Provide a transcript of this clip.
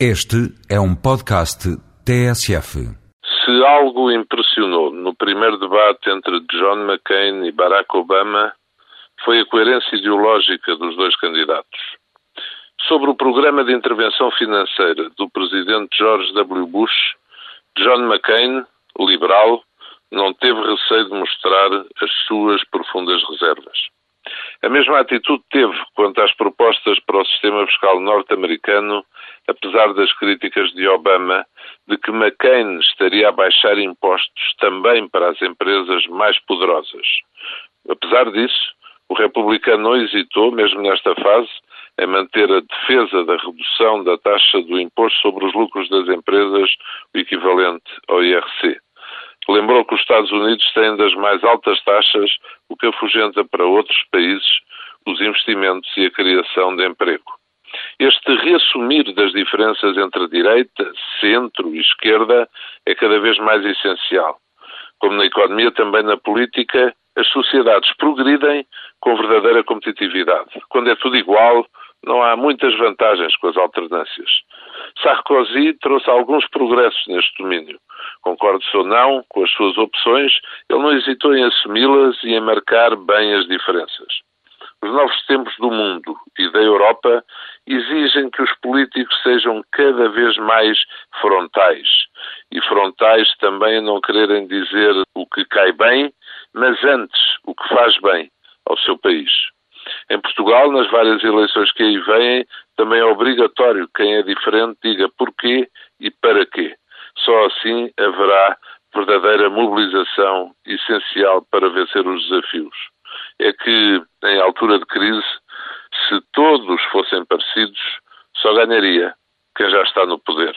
Este é um podcast TSF. Se algo impressionou no primeiro debate entre John McCain e Barack Obama, foi a coerência ideológica dos dois candidatos. Sobre o programa de intervenção financeira do presidente George W. Bush, John McCain, liberal, não teve receio de mostrar as suas profundas reservas. A mesma atitude teve quanto às propostas para o sistema fiscal norte-americano, apesar das críticas de Obama de que McCain estaria a baixar impostos também para as empresas mais poderosas. Apesar disso, o republicano não hesitou, mesmo nesta fase, em manter a defesa da redução da taxa do imposto sobre os lucros das empresas, o equivalente ao IRC. Lembrou que os Estados Unidos têm das mais altas taxas, o que afugenta para outros países os investimentos e a criação de emprego. Este reassumir das diferenças entre direita, centro e esquerda é cada vez mais essencial. Como na economia, também na política, as sociedades progridem com verdadeira competitividade. Quando é tudo igual, não há muitas vantagens com as alternâncias. Sarkozy trouxe alguns progressos neste domínio. Concorde-se ou não com as suas opções, ele não hesitou em assumi-las e em marcar bem as diferenças. Os novos tempos do mundo e da Europa exigem que os políticos sejam cada vez mais frontais. E frontais também não quererem dizer o que cai bem, mas antes o que faz bem ao seu país. Portugal, nas várias eleições que aí vêm, também é obrigatório que quem é diferente diga porquê e para quê. Só assim haverá verdadeira mobilização essencial para vencer os desafios. É que, em altura de crise, se todos fossem parecidos, só ganharia quem já está no poder.